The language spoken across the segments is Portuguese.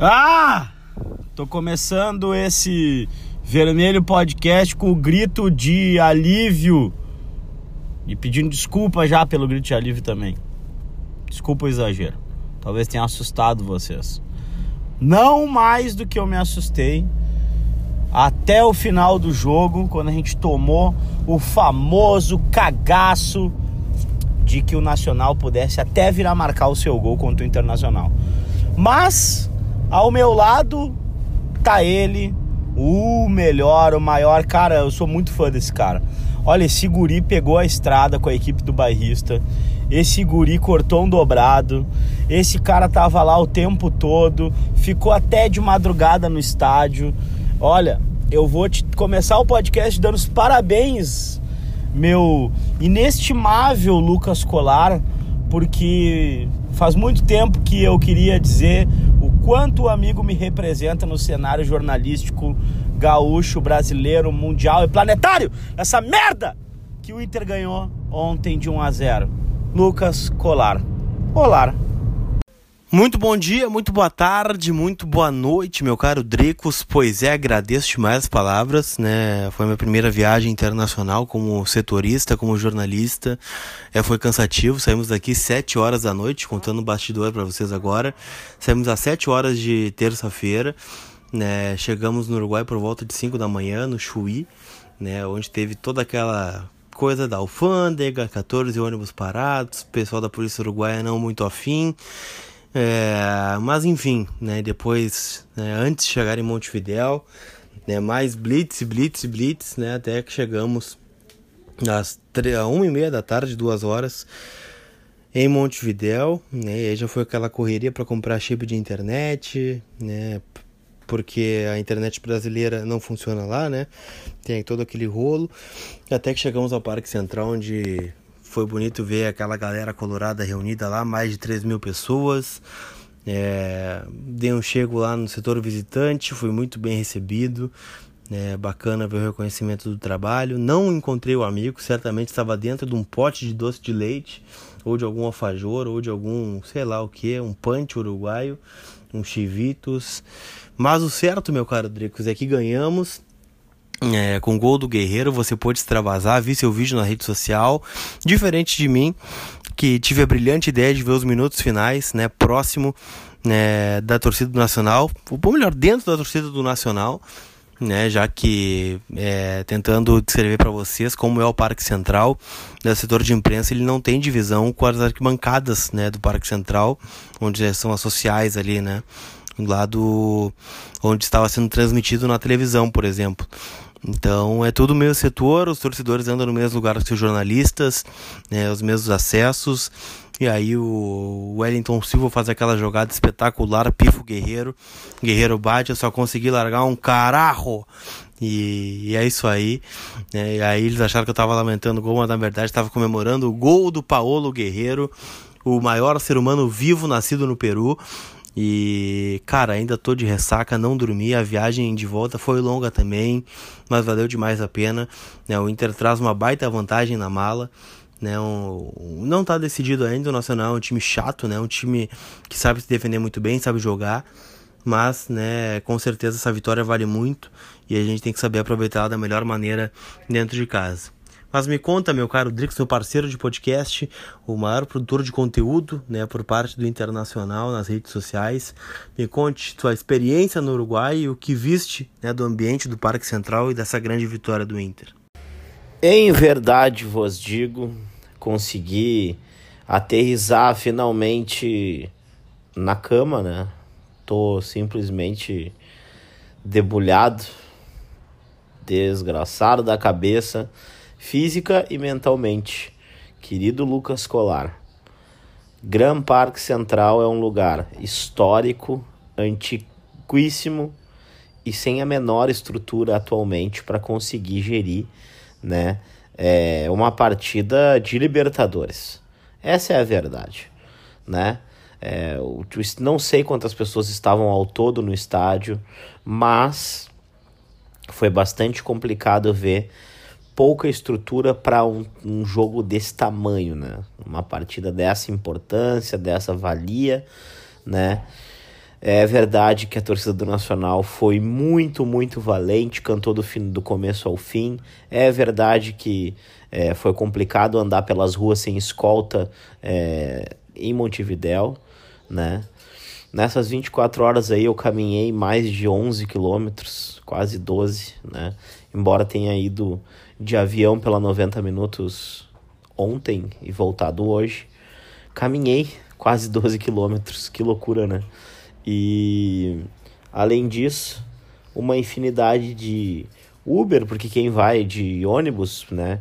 Ah! Tô começando esse vermelho podcast com o grito de alívio e pedindo desculpa já pelo grito de alívio também. Desculpa o exagero. Talvez tenha assustado vocês. Não mais do que eu me assustei até o final do jogo, quando a gente tomou o famoso cagaço de que o Nacional pudesse até vir a marcar o seu gol contra o Internacional. Mas ao meu lado tá ele, o melhor, o maior. Cara, eu sou muito fã desse cara. Olha, esse guri pegou a estrada com a equipe do bairrista. Esse guri cortou um dobrado. Esse cara tava lá o tempo todo. Ficou até de madrugada no estádio. Olha, eu vou te começar o podcast dando os parabéns, meu inestimável Lucas Colar, porque faz muito tempo que eu queria dizer quanto o amigo me representa no cenário jornalístico gaúcho, brasileiro, mundial e planetário. Essa merda que o Inter ganhou ontem de 1 a 0. Lucas Colar. Olá. Muito bom dia, muito boa tarde, muito boa noite, meu caro Drecos. Pois é, agradeço demais as palavras, né? Foi minha primeira viagem internacional como setorista, como jornalista. É, foi cansativo. Saímos daqui 7 horas da noite, contando o bastidor para vocês agora. Saímos às 7 horas de terça-feira, né? Chegamos no Uruguai por volta de 5 da manhã, no Chuí, né? Onde teve toda aquela coisa da alfândega, 14 ônibus parados, pessoal da polícia uruguaia não muito afim. É, mas enfim, né, depois, né, antes de chegar em Montevidéu, né, mais blitz, blitz, blitz, né, até que chegamos às uma e meia da tarde, duas horas, em Montevidéu, né, e aí já foi aquela correria para comprar chip de internet, né, porque a internet brasileira não funciona lá, né, tem todo aquele rolo, até que chegamos ao Parque Central, onde foi bonito ver aquela galera colorada reunida lá, mais de 3 mil pessoas. É, dei um chego lá no setor visitante, fui muito bem recebido. É bacana ver o reconhecimento do trabalho. Não encontrei o amigo, certamente estava dentro de um pote de doce de leite, ou de algum alfajor, ou de algum, sei lá o que, um punch uruguaio, um chivitos. Mas o certo, meu caro Dricos, é que ganhamos é, com o gol do Guerreiro, você pôde extravasar, vi seu vídeo na rede social. Diferente de mim, que tive a brilhante ideia de ver os minutos finais, né, próximo né, da torcida do Nacional, ou melhor, dentro da torcida do Nacional, né, já que é, tentando descrever para vocês como é o Parque Central, do setor de imprensa ele não tem divisão com as arquibancadas, né, do Parque Central, onde são as sociais ali, né, do onde estava sendo transmitido na televisão, por exemplo. Então é tudo o mesmo setor, os torcedores andam no mesmo lugar que os jornalistas, né, os mesmos acessos. E aí o Wellington Silva faz aquela jogada espetacular, pifo Guerreiro. Guerreiro bate, eu só consegui largar um cararro. E, e é isso aí. Né, e aí eles acharam que eu estava lamentando o gol, mas na verdade estava comemorando o gol do Paolo Guerreiro, o maior ser humano vivo nascido no Peru. E, cara, ainda tô de ressaca, não dormi. A viagem de volta foi longa também, mas valeu demais a pena. Né? O Inter traz uma baita vantagem na mala. Né? Um, não tá decidido ainda. O Nacional é um time chato, né? um time que sabe se defender muito bem, sabe jogar. Mas, né, com certeza essa vitória vale muito e a gente tem que saber aproveitá-la da melhor maneira dentro de casa. Mas me conta, meu caro Drix, meu parceiro de podcast, o maior produtor de conteúdo, né, por parte do Internacional nas redes sociais. Me conte sua experiência no Uruguai e o que viste né, do ambiente do Parque Central e dessa grande vitória do Inter. Em verdade vos digo, consegui aterrizar finalmente na cama, né? Tô simplesmente debulhado, desgraçado da cabeça física e mentalmente. Querido Lucas Colar, Grand Parque Central é um lugar histórico, antiquíssimo e sem a menor estrutura atualmente para conseguir gerir, né, é, uma partida de Libertadores. Essa é a verdade, né? É, não sei quantas pessoas estavam ao todo no estádio, mas foi bastante complicado ver pouca estrutura para um, um, jogo desse tamanho, né? Uma partida dessa importância, dessa valia, né? É verdade que a torcida do Nacional foi muito, muito valente, cantou do, fim, do começo ao fim. É verdade que é, foi complicado andar pelas ruas sem escolta é, em Montevidéu, né? Nessas 24 horas aí eu caminhei mais de 11 quilômetros, quase 12, né? Embora tenha ido de avião pela 90 minutos ontem e voltado hoje, caminhei quase 12 quilômetros, que loucura, né? E além disso, uma infinidade de Uber, porque quem vai de ônibus, né,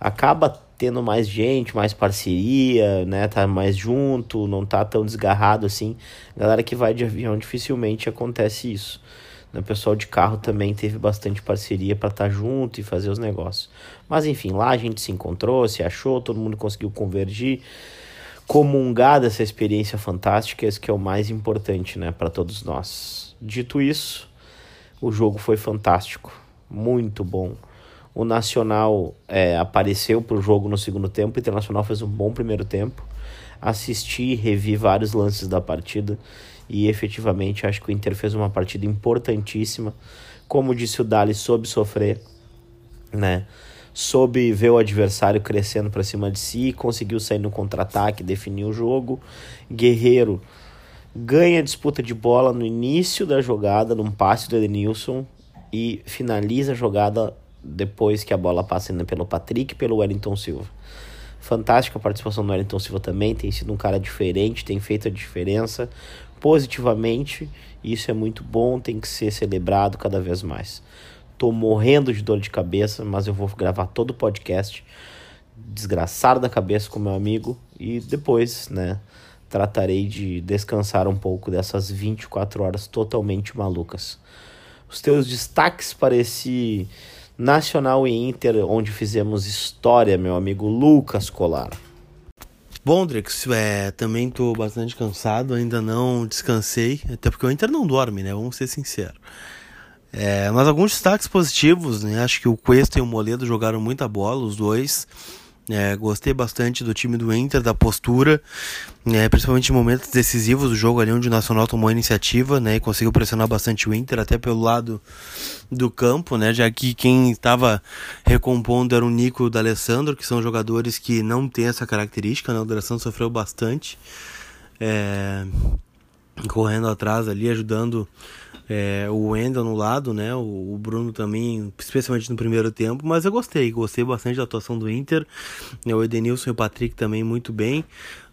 acaba tendo mais gente, mais parceria, né, tá mais junto, não tá tão desgarrado assim. Galera que vai de avião dificilmente acontece isso. O pessoal de carro também teve bastante parceria para estar tá junto e fazer os negócios. Mas enfim, lá a gente se encontrou, se achou, todo mundo conseguiu convergir, comungar dessa experiência fantástica, esse que é o mais importante, né, para todos nós. Dito isso, o jogo foi fantástico, muito bom. O Nacional é, apareceu para o jogo no segundo tempo. O Internacional fez um bom primeiro tempo. Assisti, revi vários lances da partida e efetivamente acho que o Inter fez uma partida importantíssima. Como disse o Dali, soube sofrer, né? Soube ver o adversário crescendo para cima de si, conseguiu sair no contra-ataque, definir o jogo. Guerreiro ganha a disputa de bola no início da jogada, num passe do Edenilson, e finaliza a jogada depois que a bola passa ainda pelo Patrick e pelo Wellington Silva. Fantástica a participação do Wellington Silva também, tem sido um cara diferente, tem feito a diferença positivamente, isso é muito bom, tem que ser celebrado cada vez mais. Tô morrendo de dor de cabeça, mas eu vou gravar todo o podcast desgraçado da cabeça com meu amigo e depois, né, tratarei de descansar um pouco dessas 24 horas totalmente malucas. Os teus destaques para esse Nacional e Inter, onde fizemos história, meu amigo Lucas Colar. Bom, Drex, é, também estou bastante cansado, ainda não descansei, até porque o Inter não dorme, né? Vamos ser sinceros. É, mas alguns destaques positivos, né? Acho que o Cuesta e o Moledo jogaram muita bola, os dois. É, gostei bastante do time do Inter, da postura, né, principalmente em momentos decisivos do jogo ali onde o Nacional tomou a iniciativa né, e conseguiu pressionar bastante o Inter, até pelo lado do campo, né, já que quem estava recompondo era o Nico e o D'Alessandro, que são jogadores que não têm essa característica, né, o D'Alessandro sofreu bastante, é, correndo atrás ali, ajudando é, o Wendel no lado, né? O, o, Bruno também, especialmente no primeiro tempo, mas eu gostei, gostei bastante da atuação do Inter. O Edenilson e o Patrick também muito bem.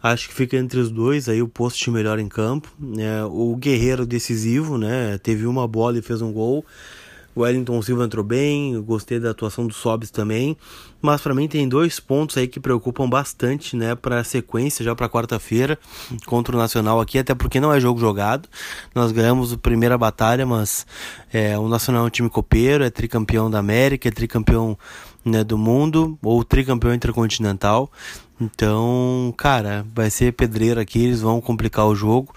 Acho que fica entre os dois aí o posto melhor em campo. É, o Guerreiro decisivo, né? Teve uma bola e fez um gol. O Wellington Silva entrou bem, eu gostei da atuação do Sobs também, mas para mim tem dois pontos aí que preocupam bastante, né, para a sequência já para quarta-feira contra o Nacional aqui, até porque não é jogo jogado. Nós ganhamos a primeira batalha, mas é, o Nacional é um time copeiro, é tricampeão da América, é tricampeão né, do mundo ou tricampeão intercontinental. Então, cara, vai ser pedreiro aqui, eles vão complicar o jogo.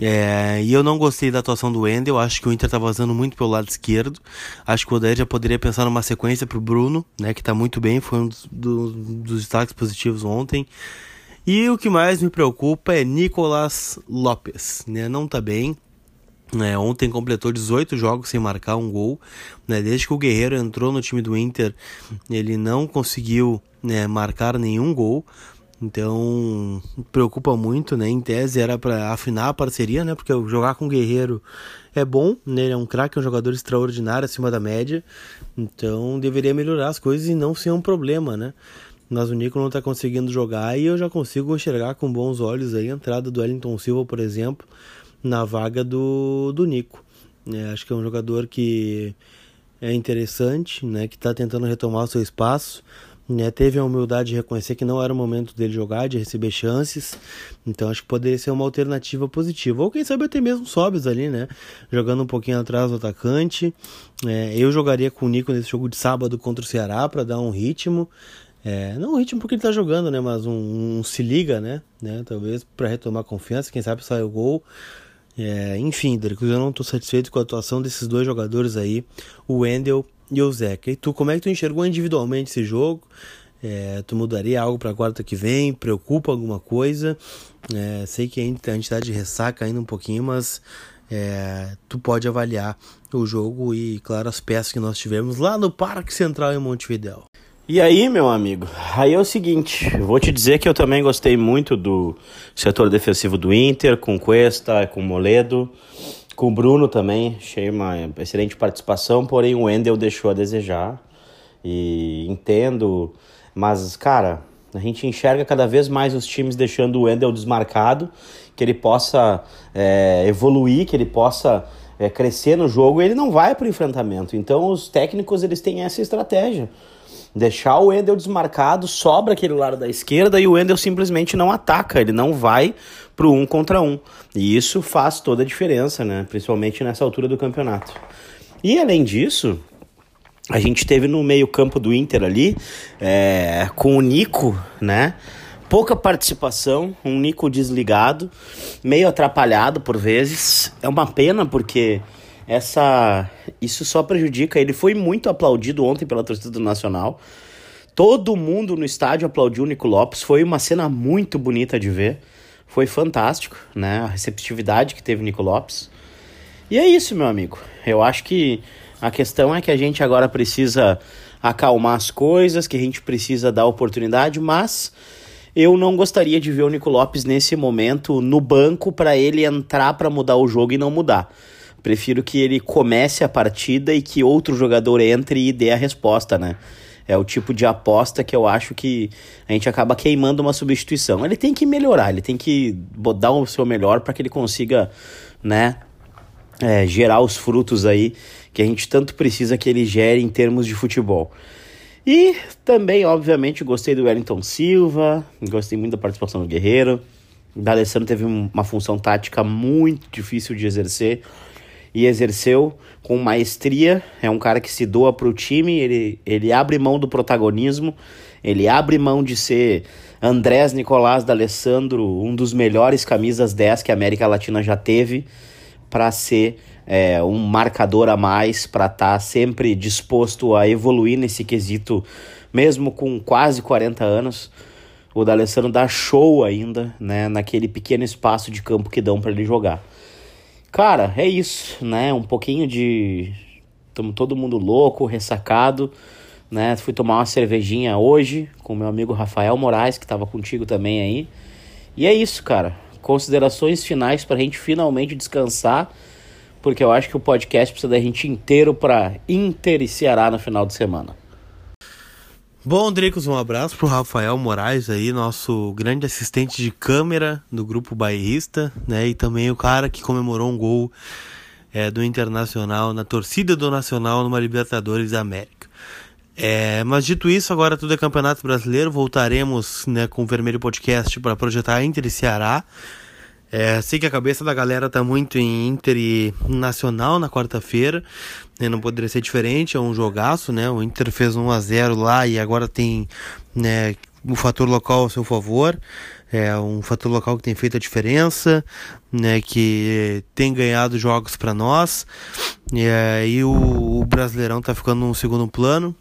É, e eu não gostei da atuação do Wendel, acho que o Inter tá vazando muito pelo lado esquerdo. Acho que o Odair já poderia pensar numa sequência pro Bruno, né, que tá muito bem, foi um dos, do, dos destaques positivos ontem. E o que mais me preocupa é Nicolas Lopes, né, não tá bem. É, ontem completou 18 jogos sem marcar um gol. Né, desde que o Guerreiro entrou no time do Inter, ele não conseguiu né, marcar nenhum gol. Então, preocupa muito, né? Em tese era para afinar a parceria, né? Porque jogar com o Guerreiro é bom, né? Ele é um craque, é um jogador extraordinário, acima da média. Então, deveria melhorar as coisas e não ser um problema, né? Mas o Nico não está conseguindo jogar e eu já consigo enxergar com bons olhos aí a entrada do Wellington Silva, por exemplo, na vaga do, do Nico. É, acho que é um jogador que é interessante, né? Que está tentando retomar o seu espaço né, teve a humildade de reconhecer que não era o momento dele jogar, de receber chances. Então acho que poderia ser uma alternativa positiva. Ou quem sabe até mesmo Sobes ali, né? Jogando um pouquinho atrás do atacante. É, eu jogaria com o Nico nesse jogo de sábado contra o Ceará para dar um ritmo. É, não um ritmo porque ele tá jogando, né? Mas um, um se liga, né? né? Talvez para retomar confiança, quem sabe sair o gol. É, enfim, Dricos, eu não estou satisfeito com a atuação desses dois jogadores aí, o Wendel e o Zeca. E tu, como é que tu enxergou individualmente esse jogo? É, tu mudaria algo para quarta que vem? Preocupa alguma coisa? É, sei que a a gente tá de ressaca ainda um pouquinho, mas é, tu pode avaliar o jogo e, claro, as peças que nós tivemos lá no Parque Central em Montevidéu. E aí, meu amigo, aí é o seguinte, vou te dizer que eu também gostei muito do setor defensivo do Inter, com Cuesta, com Moledo, com o Bruno também, achei uma excelente participação, porém o Wendel deixou a desejar, e entendo, mas, cara, a gente enxerga cada vez mais os times deixando o Wendel desmarcado, que ele possa é, evoluir, que ele possa é, crescer no jogo, ele não vai para o enfrentamento, então os técnicos eles têm essa estratégia, Deixar o Wendel desmarcado, sobra aquele lado da esquerda e o Wendel simplesmente não ataca, ele não vai pro um contra um. E isso faz toda a diferença, né? Principalmente nessa altura do campeonato. E além disso, a gente teve no meio-campo do Inter ali, é, com o Nico, né? Pouca participação, um Nico desligado, meio atrapalhado por vezes. É uma pena porque essa isso só prejudica. Ele foi muito aplaudido ontem pela torcida do Nacional. Todo mundo no estádio aplaudiu o Nico Lopes. Foi uma cena muito bonita de ver. Foi fantástico, né? A receptividade que teve o Nico Lopes. E é isso, meu amigo. Eu acho que a questão é que a gente agora precisa acalmar as coisas, que a gente precisa dar oportunidade, mas eu não gostaria de ver o Nico Lopes nesse momento no banco para ele entrar para mudar o jogo e não mudar. Prefiro que ele comece a partida e que outro jogador entre e dê a resposta, né? É o tipo de aposta que eu acho que a gente acaba queimando uma substituição. Ele tem que melhorar, ele tem que dar o seu melhor para que ele consiga, né, é, gerar os frutos aí que a gente tanto precisa que ele gere em termos de futebol. E também, obviamente, gostei do Wellington Silva, gostei muito da participação do Guerreiro. O D'Alessandro teve uma função tática muito difícil de exercer e exerceu com maestria. É um cara que se doa para o time, ele, ele abre mão do protagonismo, ele abre mão de ser Andrés Nicolás D'Alessandro, um dos melhores camisas 10 que a América Latina já teve, para ser é, um marcador a mais, para estar tá sempre disposto a evoluir nesse quesito, mesmo com quase 40 anos. O D'Alessandro dá show ainda, né, naquele pequeno espaço de campo que dão para ele jogar. Cara, é isso, né? Um pouquinho de. Tamo todo mundo louco, ressacado, né? Fui tomar uma cervejinha hoje com meu amigo Rafael Moraes, que tava contigo também aí. E é isso, cara. Considerações finais pra gente finalmente descansar, porque eu acho que o podcast precisa da gente inteiro pra Inter e Ceará no final de semana. Bom, Dricos, um abraço pro Rafael Moraes aí, nosso grande assistente de câmera do grupo bairrista, né? E também o cara que comemorou um gol é, do Internacional na torcida do Nacional numa Libertadores da América. É, mas dito isso, agora tudo é Campeonato Brasileiro. Voltaremos né, com o Vermelho Podcast para projetar Inter e Ceará. É, sei que a cabeça da galera tá muito em Inter e Nacional na quarta-feira, né, não poderia ser diferente, é um jogaço, né? O Inter fez 1 a 0 lá e agora tem né, o fator local ao seu favor. É um fator local que tem feito a diferença, né, que tem ganhado jogos para nós. É, e o, o Brasileirão tá ficando no segundo plano.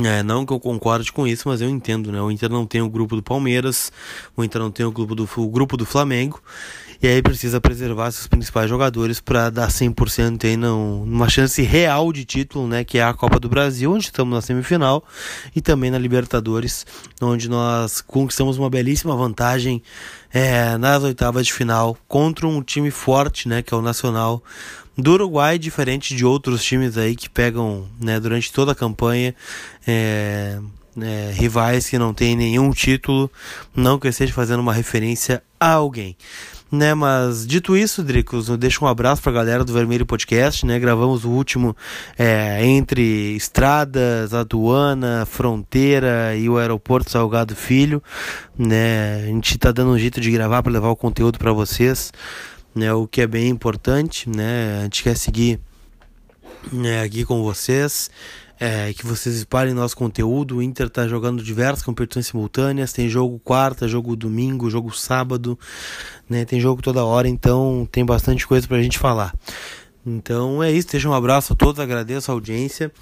É, não que eu concorde com isso, mas eu entendo, né? O Inter não tem o grupo do Palmeiras, o Inter não tem o grupo do, o grupo do Flamengo, e aí precisa preservar seus principais jogadores para dar 100% aí não, numa chance real de título, né? Que é a Copa do Brasil, onde estamos na semifinal, e também na Libertadores, onde nós conquistamos uma belíssima vantagem é, nas oitavas de final contra um time forte, né? Que é o Nacional do Uruguai, diferente de outros times aí que pegam né, durante toda a campanha é, é, rivais que não têm nenhum título, não que eu esteja fazendo uma referência a alguém. Né, mas dito isso, Dricos, deixo um abraço para a galera do Vermelho Podcast, né? Gravamos o último é, entre estradas, aduana, fronteira e o aeroporto Salgado Filho, né? A gente está dando um jeito de gravar para levar o conteúdo para vocês né, o que é bem importante, né? A gente quer seguir né, aqui com vocês, é, que vocês espalhem nosso conteúdo. O Inter está jogando diversas competições simultâneas, tem jogo quarta, jogo domingo, jogo sábado, né? Tem jogo toda hora, então tem bastante coisa para a gente falar. Então é isso, deixa um abraço a todos, agradeço a audiência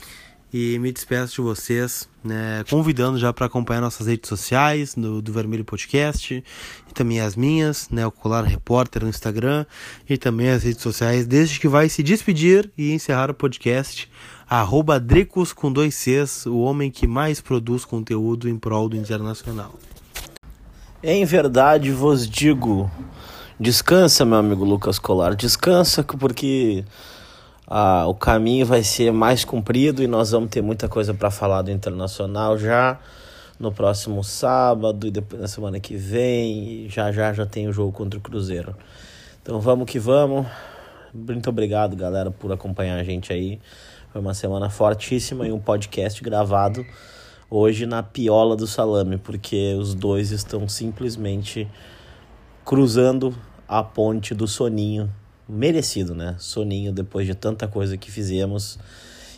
e me despeço de vocês, né, convidando já para acompanhar nossas redes sociais, do, do Vermelho Podcast, e também as minhas, né, o Colar Repórter no Instagram, e também as redes sociais, desde que vai se despedir e encerrar o podcast, arroba Dricos com dois Cs, o homem que mais produz conteúdo em prol do internacional. Em verdade vos digo, descansa, meu amigo Lucas Colar, descansa, porque ah, o caminho vai ser mais comprido e nós vamos ter muita coisa para falar do Internacional já no próximo sábado e depois na semana que vem. já já já tem o jogo contra o Cruzeiro. Então vamos que vamos. Muito obrigado, galera, por acompanhar a gente aí. Foi uma semana fortíssima e um podcast gravado hoje na piola do salame, porque os dois estão simplesmente cruzando a ponte do soninho merecido, né? Soninho depois de tanta coisa que fizemos.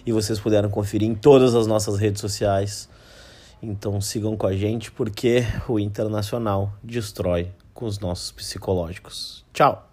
E vocês puderam conferir em todas as nossas redes sociais. Então sigam com a gente porque o Internacional destrói com os nossos psicológicos. Tchau!